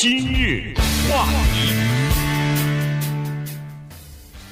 今日话题，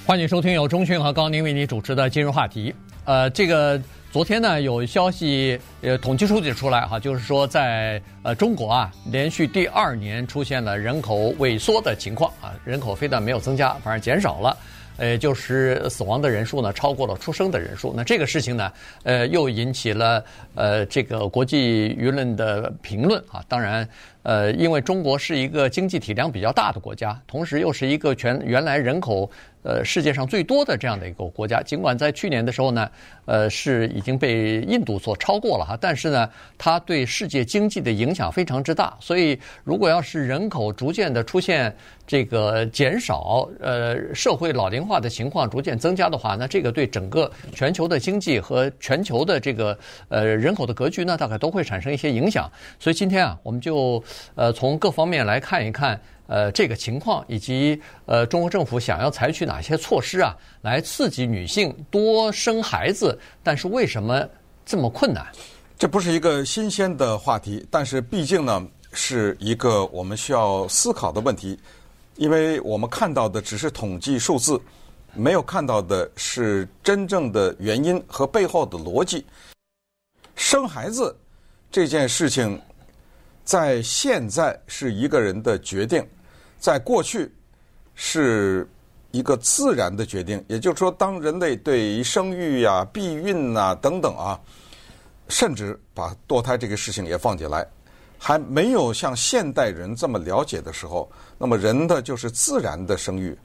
欢迎收听由钟讯和高宁为你主持的今日话题。呃，这个昨天呢有消息，呃，统计数据出来哈，就是说在呃中国啊，连续第二年出现了人口萎缩的情况啊，人口非但没有增加，反而减少了。呃，就是死亡的人数呢，超过了出生的人数。那这个事情呢，呃，又引起了呃这个国际舆论的评论啊。当然，呃，因为中国是一个经济体量比较大的国家，同时又是一个全原来人口呃世界上最多的这样的一个国家。尽管在去年的时候呢，呃，是已经被印度所超过了哈，但是呢，它对世界经济的影响非常之大。所以，如果要是人口逐渐的出现这个减少，呃，社会老龄化的情况逐渐增加的话，那这个对整个全球的经济和全球的这个呃人口的格局呢，大概都会产生一些影响。所以今天啊，我们就呃从各方面来看一看呃这个情况，以及呃中国政府想要采取哪些措施啊，来刺激女性多生孩子。但是为什么这么困难？这不是一个新鲜的话题，但是毕竟呢，是一个我们需要思考的问题。因为我们看到的只是统计数字，没有看到的是真正的原因和背后的逻辑。生孩子这件事情，在现在是一个人的决定，在过去是一个自然的决定。也就是说，当人类对于生育呀、避孕呐等等啊，甚至把堕胎这个事情也放进来。还没有像现代人这么了解的时候，那么人的就是自然的生育，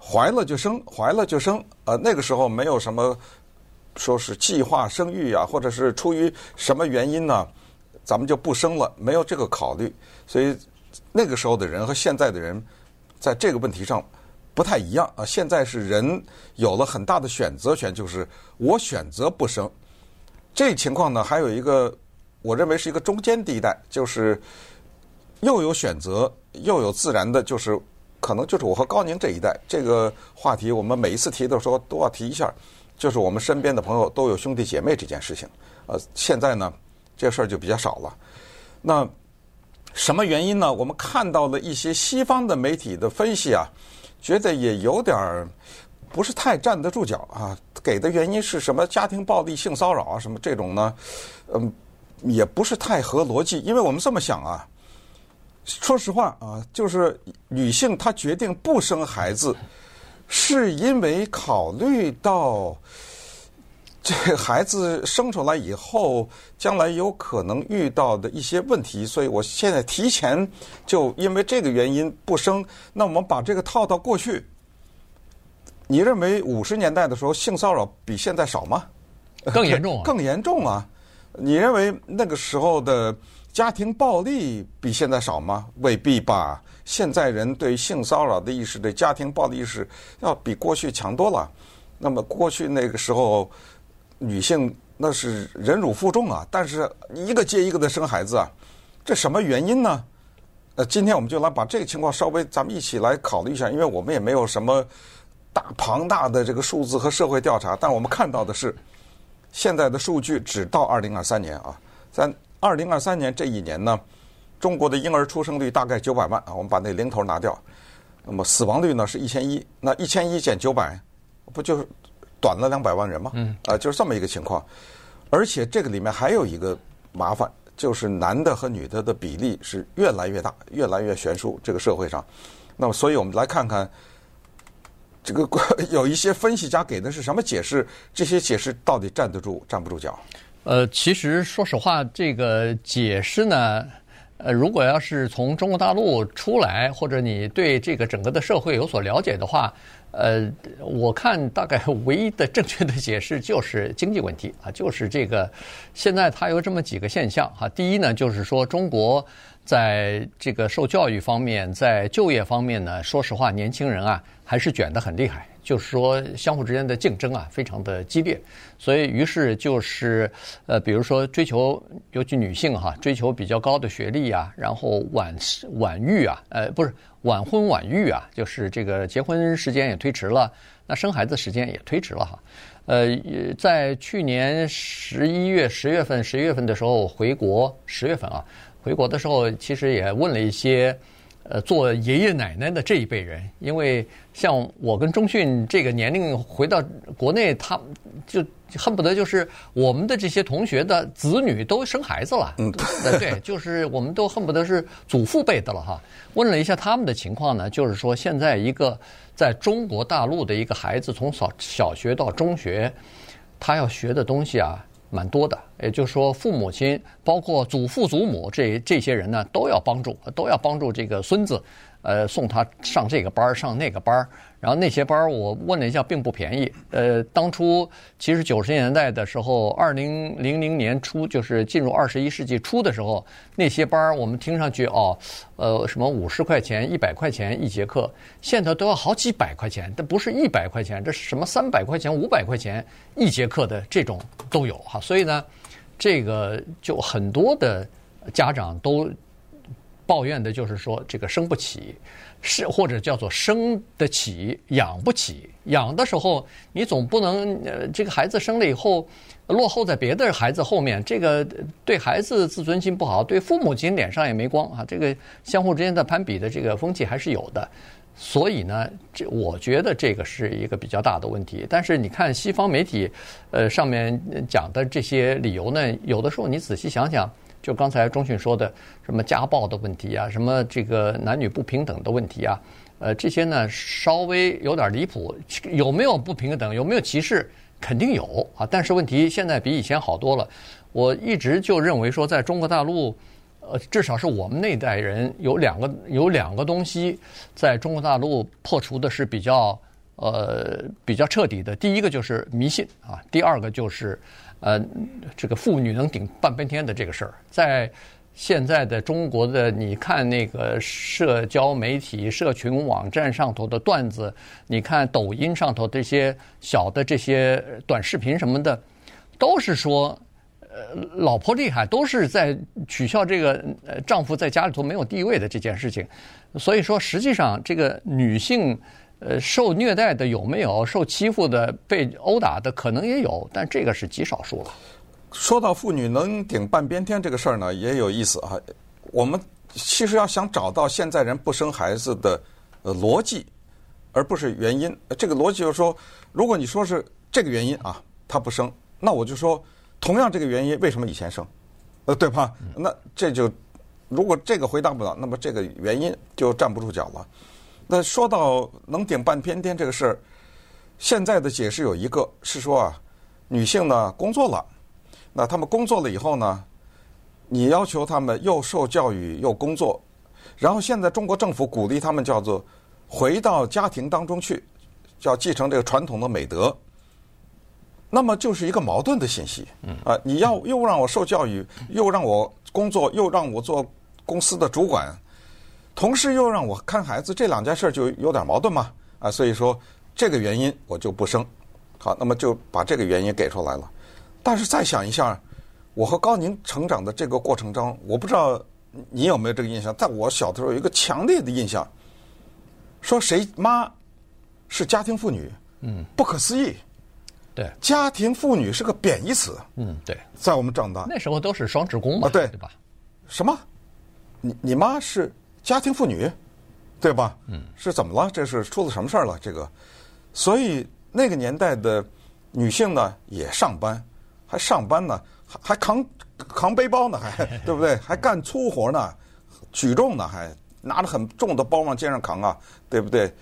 怀了就生，怀了就生。呃，那个时候没有什么说是计划生育啊，或者是出于什么原因呢，咱们就不生了，没有这个考虑。所以那个时候的人和现在的人在这个问题上不太一样啊。现在是人有了很大的选择权，就是我选择不生。这情况呢，还有一个。我认为是一个中间地带，就是又有选择，又有自然的，就是可能就是我和高宁这一代这个话题，我们每一次提的时候都要提一下，就是我们身边的朋友都有兄弟姐妹这件事情。呃，现在呢，这事儿就比较少了。那什么原因呢？我们看到了一些西方的媒体的分析啊，觉得也有点儿不是太站得住脚啊。给的原因是什么？家庭暴力、性骚扰啊，什么这种呢？嗯。也不是太合逻辑，因为我们这么想啊，说实话啊，就是女性她决定不生孩子，是因为考虑到这 孩子生出来以后，将来有可能遇到的一些问题，所以我现在提前就因为这个原因不生。那我们把这个套到过去，你认为五十年代的时候性骚扰比现在少吗？更严重啊，更严重啊！你认为那个时候的家庭暴力比现在少吗？未必吧。现在人对性骚扰的意识、对家庭暴力意识要比过去强多了。那么过去那个时候，女性那是忍辱负重啊，但是一个接一个的生孩子啊，这什么原因呢？呃，今天我们就来把这个情况稍微咱们一起来考虑一下，因为我们也没有什么大庞大的这个数字和社会调查，但我们看到的是。现在的数据只到二零二三年啊，在二零二三年这一年呢，中国的婴儿出生率大概九百万啊，我们把那零头拿掉，那么死亡率呢是一千一，那一千一减九百，不就是短了两百万人嘛？嗯，啊，就是这么一个情况，而且这个里面还有一个麻烦，就是男的和女的的比例是越来越大，越来越悬殊，这个社会上，那么所以我们来看看。这个有一些分析家给的是什么解释？这些解释到底站得住站不住脚？呃，其实说实话，这个解释呢，呃，如果要是从中国大陆出来，或者你对这个整个的社会有所了解的话，呃，我看大概唯一的正确的解释就是经济问题啊，就是这个现在它有这么几个现象哈。第一呢，就是说中国。在这个受教育方面，在就业方面呢，说实话，年轻人啊还是卷得很厉害，就是说相互之间的竞争啊非常的激烈，所以于是就是呃，比如说追求，尤其女性哈，追求比较高的学历啊，然后晚晚育啊，呃，不是晚婚晚育啊，就是这个结婚时间也推迟了，那生孩子时间也推迟了哈，呃，在去年十一月、十月份、十一月份的时候回国，十月份啊。回国的时候，其实也问了一些，呃，做爷爷奶奶的这一辈人，因为像我跟中迅这个年龄回到国内，他就恨不得就是我们的这些同学的子女都生孩子了。嗯，对，就是我们都恨不得是祖父辈的了哈。问了一下他们的情况呢，就是说现在一个在中国大陆的一个孩子，从小小学到中学，他要学的东西啊。蛮多的，也就是说，父母亲包括祖父祖母这这些人呢，都要帮助，都要帮助这个孙子，呃，送他上这个班，上那个班。然后那些班儿我问了一下，并不便宜。呃，当初其实九十年代的时候，二零零零年初，就是进入二十一世纪初的时候，那些班儿我们听上去哦，呃，什么五十块钱、一百块钱一节课，现在都要好几百块钱。这不是一百块钱，这是什么三百块钱、五百块钱一节课的这种都有哈。所以呢，这个就很多的家长都抱怨的就是说，这个生不起。是或者叫做生得起养不起，养的时候你总不能呃这个孩子生了以后落后在别的孩子后面，这个对孩子自尊心不好，对父母亲脸上也没光啊。这个相互之间的攀比的这个风气还是有的，所以呢，这我觉得这个是一个比较大的问题。但是你看西方媒体呃上面讲的这些理由呢，有的时候你仔细想想。就刚才中迅说的，什么家暴的问题啊，什么这个男女不平等的问题啊，呃，这些呢稍微有点离谱。有没有不平等？有没有歧视？肯定有啊。但是问题现在比以前好多了。我一直就认为说，在中国大陆，呃，至少是我们那代人有两个有两个东西，在中国大陆破除的是比较呃比较彻底的。第一个就是迷信啊，第二个就是。呃，这个妇女能顶半边天的这个事儿，在现在的中国的，你看那个社交媒体、社群网站上头的段子，你看抖音上头这些小的这些短视频什么的，都是说，呃，老婆厉害，都是在取笑这个丈夫在家里头没有地位的这件事情。所以说，实际上这个女性。呃，受虐待的有没有？受欺负的、被殴打的可能也有，但这个是极少数了。说到妇女能顶半边天这个事儿呢，也有意思啊。我们其实要想找到现在人不生孩子的呃逻辑，而不是原因。这个逻辑就是说，如果你说是这个原因啊，他不生，那我就说，同样这个原因为什么以前生？呃，对吧？那这就如果这个回答不了，那么这个原因就站不住脚了。那说到能顶半边天这个事儿，现在的解释有一个是说啊，女性呢工作了，那她们工作了以后呢，你要求她们又受教育又工作，然后现在中国政府鼓励她们叫做回到家庭当中去，叫继承这个传统的美德，那么就是一个矛盾的信息。啊，你要又让我受教育，又让我工作，又让我做公司的主管。同时又让我看孩子，这两件事就有点矛盾嘛啊，所以说这个原因我就不生。好，那么就把这个原因给出来了。但是再想一下，我和高宁成长的这个过程中，我不知道你有没有这个印象，在我小的时候有一个强烈的印象，说谁妈是家庭妇女，嗯，不可思议。对，家庭妇女是个贬义词。嗯，对，在我们长大那时候都是双职工嘛，对，对吧？什么？你你妈是？家庭妇女，对吧？嗯，是怎么了？这是出了什么事儿了？这个，所以那个年代的女性呢，也上班，还上班呢，还还扛扛背包呢，还 对不对？还干粗活呢，举重呢，还拿着很重的包往肩上扛啊，对不对？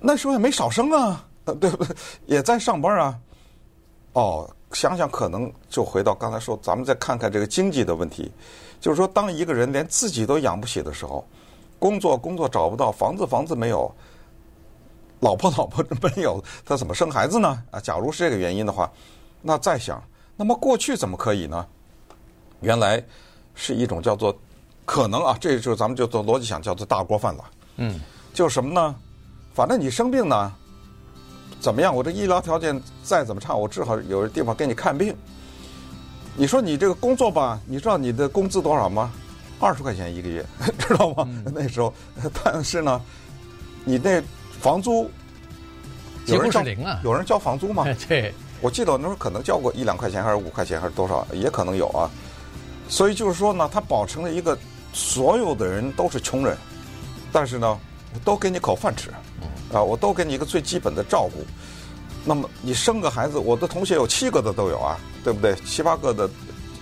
那时候也没少生啊，对不对？也在上班啊。哦，想想可能就回到刚才说，咱们再看看这个经济的问题。就是说，当一个人连自己都养不起的时候，工作工作找不到，房子房子没有，老婆老婆没有，他怎么生孩子呢？啊，假如是这个原因的话，那再想，那么过去怎么可以呢？原来是一种叫做可能啊，这就咱们就做逻辑想，叫做大锅饭了。嗯，就什么呢？反正你生病呢，怎么样？我这医疗条件再怎么差，我至少有个地方给你看病。你说你这个工作吧，你知道你的工资多少吗？二十块钱一个月，知道吗？嗯、那时候，但是呢，你那房租几乎是零啊。有人交房租吗？对，我记得我那时候可能交过一两块钱，还是五块钱，还是多少，也可能有啊。所以就是说呢，他保成了一个所有的人都是穷人，但是呢，我都给你口饭吃，啊，我都给你一个最基本的照顾。那么你生个孩子，我的同学有七个的都有啊，对不对？七八个的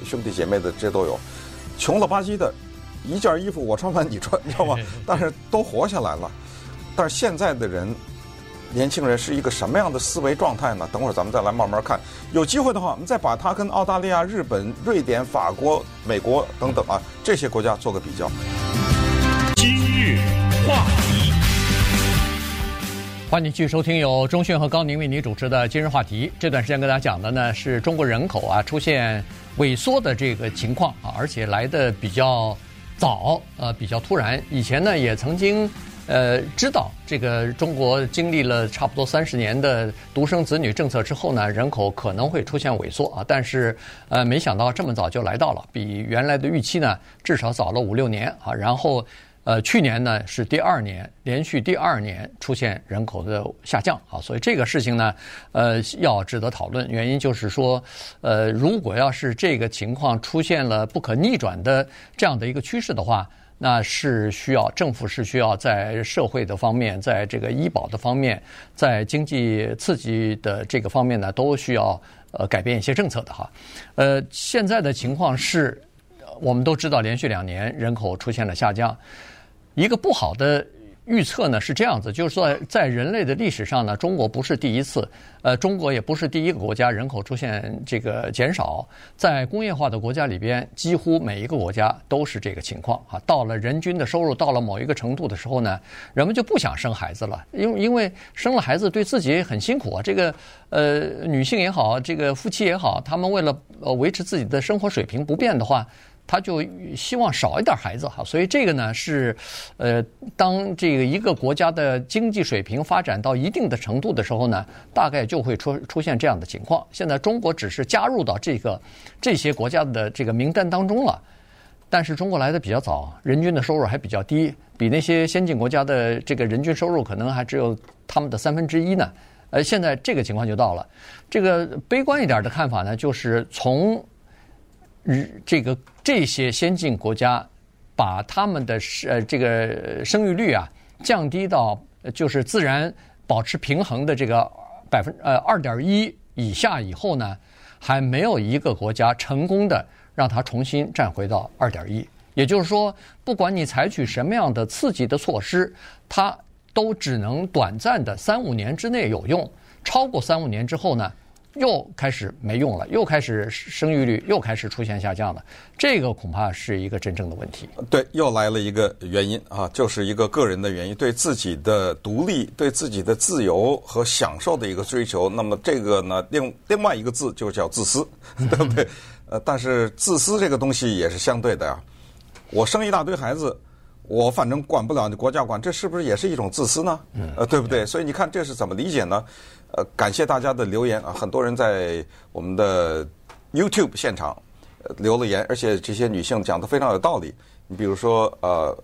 兄弟姐妹的这都有，穷了吧唧的，一件衣服我穿完你穿，你知道吗？但是都活下来了。但是现在的人，年轻人是一个什么样的思维状态呢？等会儿咱们再来慢慢看。有机会的话，我们再把它跟澳大利亚、日本、瑞典、法国、美国等等啊这些国家做个比较。今日话题，欢迎继续收听由中讯和高宁为你主持的《今日话题》。这段时间跟大家讲的呢是中国人口啊出现萎缩的这个情况啊，而且来的比较早，呃，比较突然。以前呢也曾经。呃，知道这个中国经历了差不多三十年的独生子女政策之后呢，人口可能会出现萎缩啊。但是，呃，没想到这么早就来到了，比原来的预期呢至少早了五六年啊。然后，呃，去年呢是第二年连续第二年出现人口的下降啊。所以这个事情呢，呃，要值得讨论。原因就是说，呃，如果要是这个情况出现了不可逆转的这样的一个趋势的话。那是需要政府是需要在社会的方面，在这个医保的方面，在经济刺激的这个方面呢，都需要呃改变一些政策的哈。呃，现在的情况是，我们都知道连续两年人口出现了下降，一个不好的。预测呢是这样子，就是说，在人类的历史上呢，中国不是第一次，呃，中国也不是第一个国家人口出现这个减少。在工业化的国家里边，几乎每一个国家都是这个情况啊。到了人均的收入到了某一个程度的时候呢，人们就不想生孩子了，因为因为生了孩子对自己很辛苦啊。这个呃，女性也好，这个夫妻也好，他们为了呃维持自己的生活水平不变的话。他就希望少一点孩子哈，所以这个呢是，呃，当这个一个国家的经济水平发展到一定的程度的时候呢，大概就会出出现这样的情况。现在中国只是加入到这个这些国家的这个名单当中了，但是中国来的比较早，人均的收入还比较低，比那些先进国家的这个人均收入可能还只有他们的三分之一呢。呃，现在这个情况就到了。这个悲观一点的看法呢，就是从。日这个这些先进国家，把他们的呃这个生育率啊降低到就是自然保持平衡的这个百分呃二点一以下以后呢，还没有一个国家成功的让它重新站回到二点一。也就是说，不管你采取什么样的刺激的措施，它都只能短暂的三五年之内有用，超过三五年之后呢，又开始没用了，又开始生育率又开始出现下降了，这个恐怕是一个真正的问题。对，又来了一个原因啊，就是一个个人的原因，对自己的独立、对自己的自由和享受的一个追求。那么这个呢，另另外一个字就叫自私，对不对？呃，但是自私这个东西也是相对的呀。我生一大堆孩子，我反正管不了，你国家管，这是不是也是一种自私呢？呃，对不对？所以你看这是怎么理解呢？呃，感谢大家的留言啊！很多人在我们的 YouTube 现场留了言，而且这些女性讲的非常有道理。你比如说，呃，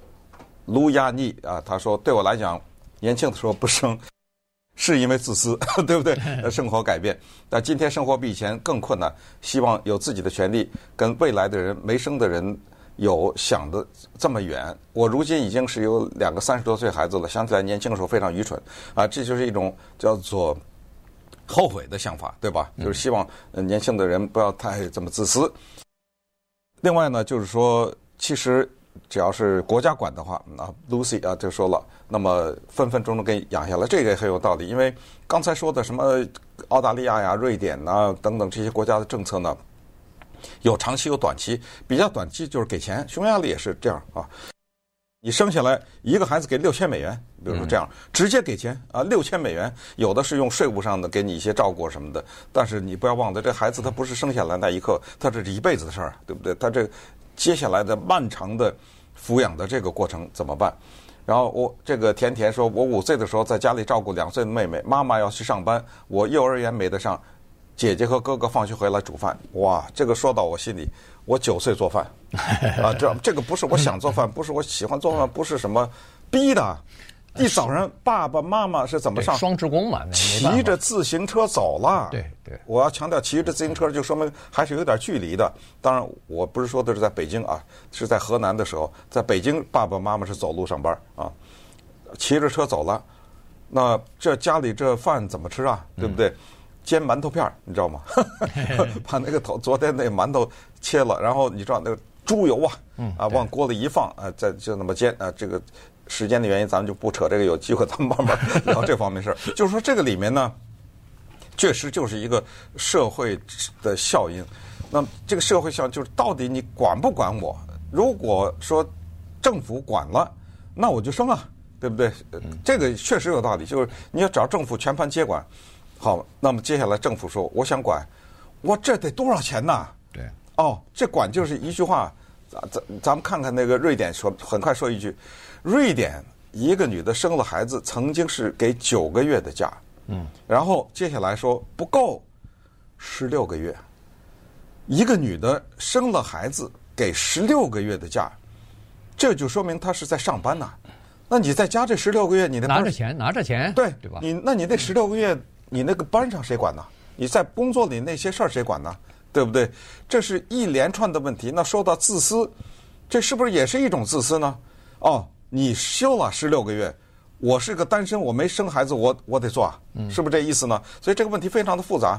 卢亚妮啊，她说：“对我来讲，年轻的时候不生，是因为自私，对不对？生活改变，但今天生活比以前更困难，希望有自己的权利，跟未来的人没生的人有想的这么远。我如今已经是有两个三十多岁孩子了，想起来年轻的时候非常愚蠢啊！这就是一种叫做。”后悔的想法，对吧？就是希望年轻的人不要太这么自私。另外呢，就是说，其实只要是国家管的话，啊，Lucy 啊就说了，那么分分钟钟给养下来，这个也很有道理。因为刚才说的什么澳大利亚呀、瑞典呐等等这些国家的政策呢，有长期有短期，比较短期就是给钱。匈牙利也是这样啊。你生下来一个孩子给六千美元，比如说这样直接给钱啊，六千美元，有的是用税务上的给你一些照顾什么的，但是你不要忘了，这孩子他不是生下来那一刻，他这是一辈子的事儿，对不对？他这接下来的漫长的抚养的这个过程怎么办？然后我这个甜甜说，我五岁的时候在家里照顾两岁的妹妹，妈妈要去上班，我幼儿园没得上，姐姐和哥哥放学回来煮饭，哇，这个说到我心里。我九岁做饭，啊，这这个不是我想做饭，不是我喜欢做饭，不是什么逼的，一早上爸爸妈妈是怎么上？双职工嘛，骑着自行车走了。对对，我要强调，骑着自行车就说明还是有点距离的。当然，我不是说的是在北京啊，是在河南的时候，在北京爸爸妈妈是走路上班啊，骑着车走了。那这家里这饭怎么吃啊？对不对？嗯、煎馒头片儿你知道吗？把那个头昨天那馒头切了，然后你知道那个猪油啊，啊往锅里一放啊，再就那么煎啊，这个。时间的原因，咱们就不扯这个。有机会咱们慢慢 聊这方面事儿。就是说，这个里面呢，确实就是一个社会的效应。那么，这个社会效应就是到底你管不管我？如果说政府管了，那我就生啊，对不对？这个确实有道理。就是你要找政府全盘接管。好，那么接下来政府说我想管，我这得多少钱呐？对。哦，这管就是一句话。咱咱咱们看看那个瑞典说，很快说一句。瑞典一个女的生了孩子，曾经是给九个月的假，嗯，然后接下来说不够，十六个月。一个女的生了孩子，给十六个月的假，这就说明她是在上班呐。那你在家这十六个月，你的拿着钱，拿着钱，对对吧？你那你那十六个月，你那个班上谁管呢？你在工作里那些事儿谁管呢？对不对？这是一连串的问题。那说到自私，这是不是也是一种自私呢？哦。你休了十六个月，我是个单身，我没生孩子，我我得做啊，是不是这意思呢？所以这个问题非常的复杂，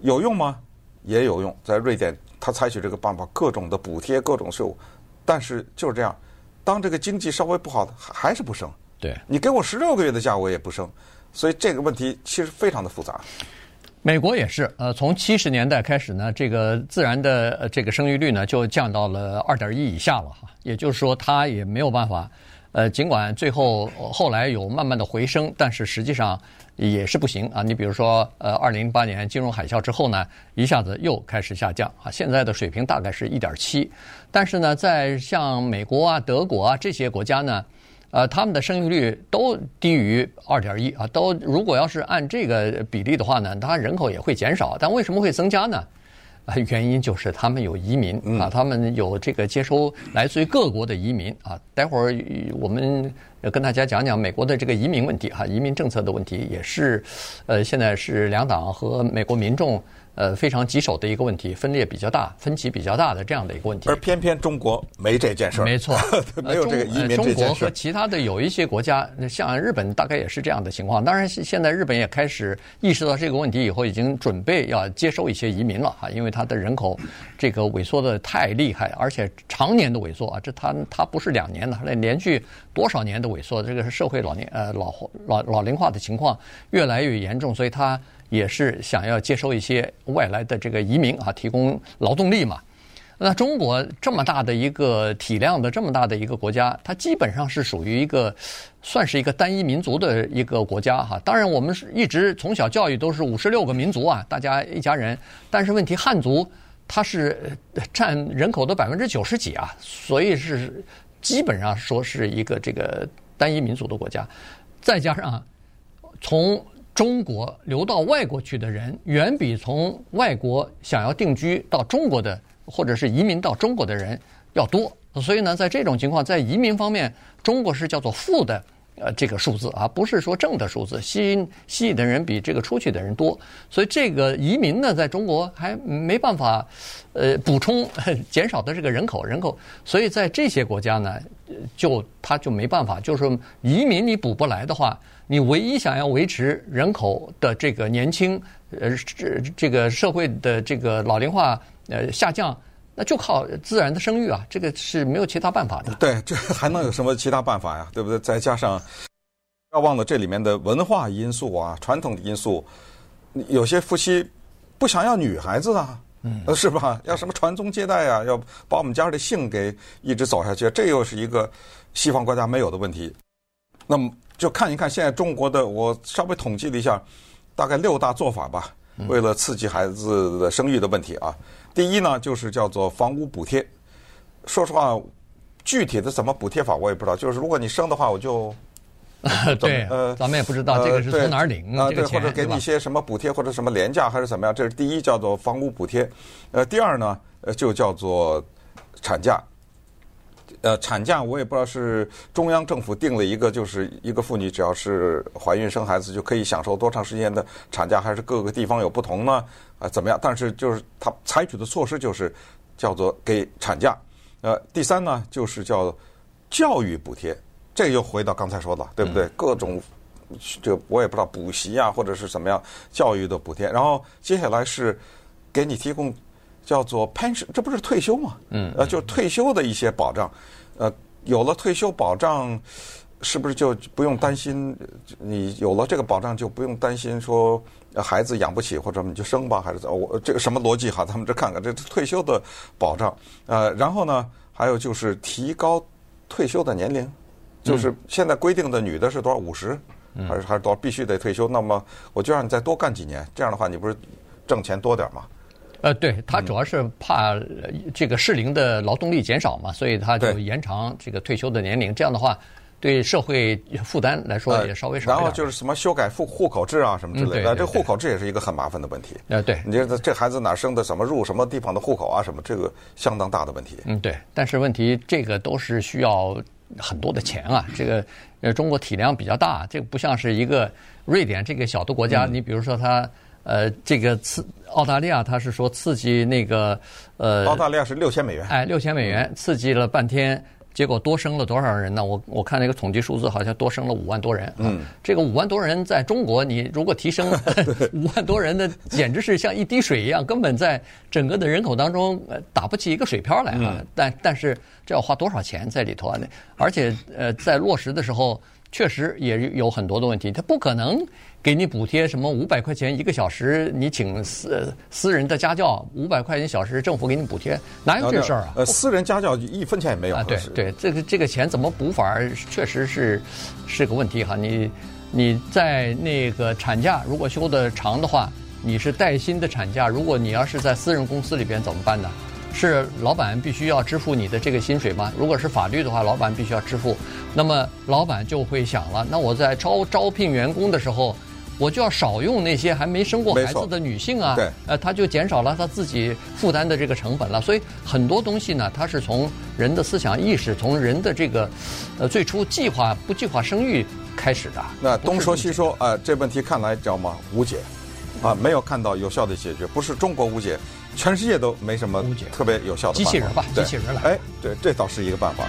有用吗？也有用，在瑞典他采取这个办法，各种的补贴，各种税务，但是就是这样，当这个经济稍微不好，还是不生。对，你给我十六个月的假，我也不生，所以这个问题其实非常的复杂。美国也是，呃，从七十年代开始呢，这个自然的这个生育率呢就降到了二点一以下了哈，也就是说，它也没有办法，呃，尽管最后后来有慢慢的回升，但是实际上也是不行啊。你比如说，呃，二零零八年金融海啸之后呢，一下子又开始下降啊，现在的水平大概是一点七，但是呢，在像美国啊、德国啊这些国家呢。呃，他们的生育率都低于二点一啊，都如果要是按这个比例的话呢，它人口也会减少，但为什么会增加呢？啊，原因就是他们有移民啊，他们有这个接收来自于各国的移民啊。待会儿我们跟大家讲讲美国的这个移民问题哈，移民政策的问题也是，呃，现在是两党和美国民众。呃，非常棘手的一个问题，分裂比较大，分歧比较大的这样的一个问题。而偏偏中国没这件事儿。没错，没有这个移民这件事。中国和其他的有一些国家，像日本，大概也是这样的情况。当然，现在日本也开始意识到这个问题以后，已经准备要接收一些移民了哈，因为它的人口这个萎缩的太厉害，而且常年的萎缩啊，这它它不是两年的，那连续多少年的萎缩，这个是社会老年呃老老老龄化的情况越来越严重，所以它。也是想要接收一些外来的这个移民啊，提供劳动力嘛。那中国这么大的一个体量的这么大的一个国家，它基本上是属于一个算是一个单一民族的一个国家哈。当然，我们是一直从小教育都是五十六个民族啊，大家一家人。但是问题，汉族它是占人口的百分之九十几啊，所以是基本上说是一个这个单一民族的国家。再加上从中国流到外国去的人，远比从外国想要定居到中国的，或者是移民到中国的人要多。所以呢，在这种情况，在移民方面，中国是叫做负的，呃，这个数字啊，不是说正的数字，吸引吸引的人比这个出去的人多。所以这个移民呢，在中国还没办法，呃，补充 减少的这个人口人口。所以在这些国家呢，就他就没办法，就是说移民你补不来的话。你唯一想要维持人口的这个年轻，呃，这这个社会的这个老龄化呃下降，那就靠自然的生育啊，这个是没有其他办法的。对，这 还能有什么其他办法呀？对不对？再加上不要忘了这里面的文化因素啊，传统的因素，有些夫妻不想要女孩子啊，嗯，是吧？要什么传宗接代啊，要把我们家的姓给一直走下去，这又是一个西方国家没有的问题。那么。就看一看现在中国的，我稍微统计了一下，大概六大做法吧。为了刺激孩子的生育的问题啊，第一呢就是叫做房屋补贴。说实话，具体的怎么补贴法我也不知道。就是如果你生的话，我就 对，呃，咱们也不知道这个是从哪儿领啊？对，或者给你一些什么补贴，或者什么廉价还是怎么样？这是第一，叫做房屋补贴。呃，第二呢，呃，就叫做产假。呃，产假我也不知道是中央政府定了一个，就是一个妇女只要是怀孕生孩子就可以享受多长时间的产假，还是各个地方有不同呢？啊、呃，怎么样？但是就是他采取的措施就是叫做给产假。呃，第三呢，就是叫教育补贴，这个又回到刚才说的，对不对？嗯、各种这个我也不知道补习啊，或者是怎么样教育的补贴。然后接下来是给你提供。叫做 pension，这不是退休吗？嗯，呃，就退休的一些保障，呃，有了退休保障，是不是就不用担心？你有了这个保障，就不用担心说孩子养不起，或者你就生吧，还是我这个什么逻辑哈？咱们这看看这退休的保障，呃，然后呢，还有就是提高退休的年龄，就是现在规定的女的是多少？五十，还是还是多少？必须得退休。那么我就让你再多干几年，这样的话你不是挣钱多点吗？呃，对，他主要是怕这个适龄的劳动力减少嘛，所以他就延长这个退休的年龄。这样的话，对社会负担来说也稍微少。然后就是什么修改户户口制啊，什么之类的。这户口制也是一个很麻烦的问题。呃，对，你这这孩子哪生的，怎么入什么地方的户口啊，什么这个相当大的问题。嗯，对。但是问题这个都是需要很多的钱啊。这个呃，中国体量比较大，这个不像是一个瑞典这个小的国家。你比如说它。呃，这个刺澳大利亚，他是说刺激那个呃，澳大利亚是六千美元，哎，六千美元刺激了半天，结果多生了多少人呢？我我看那个统计数字，好像多生了五万多人。嗯，这个五万多人在中国，你如果提升 五万多人的，简直是像一滴水一样，根本在整个的人口当中打不起一个水漂来啊！但但是这要花多少钱在里头啊？那而且呃，在落实的时候。确实也有很多的问题，他不可能给你补贴什么五百块钱一个小时，你请私私人的家教五百块钱一小时，政府给你补贴，哪有这事儿啊？呃，私人家教一分钱也没有啊。对对，这个这个钱怎么补法儿，确实是是个问题哈。你你在那个产假如果休的长的话，你是带薪的产假，如果你要是在私人公司里边怎么办呢？是老板必须要支付你的这个薪水吗？如果是法律的话，老板必须要支付。那么老板就会想了，那我在招招聘员工的时候，我就要少用那些还没生过孩子的女性啊。对。呃，他就减少了他自己负担的这个成本了。所以很多东西呢，它是从人的思想意识，从人的这个呃最初计划不计划生育开始的。那东说西说啊、呃，这问题看来叫吗？无解啊，没有看到有效的解决，不是中国无解。全世界都没什么特别有效的办法。机器人吧，机器人来。哎，对，这倒是一个办法。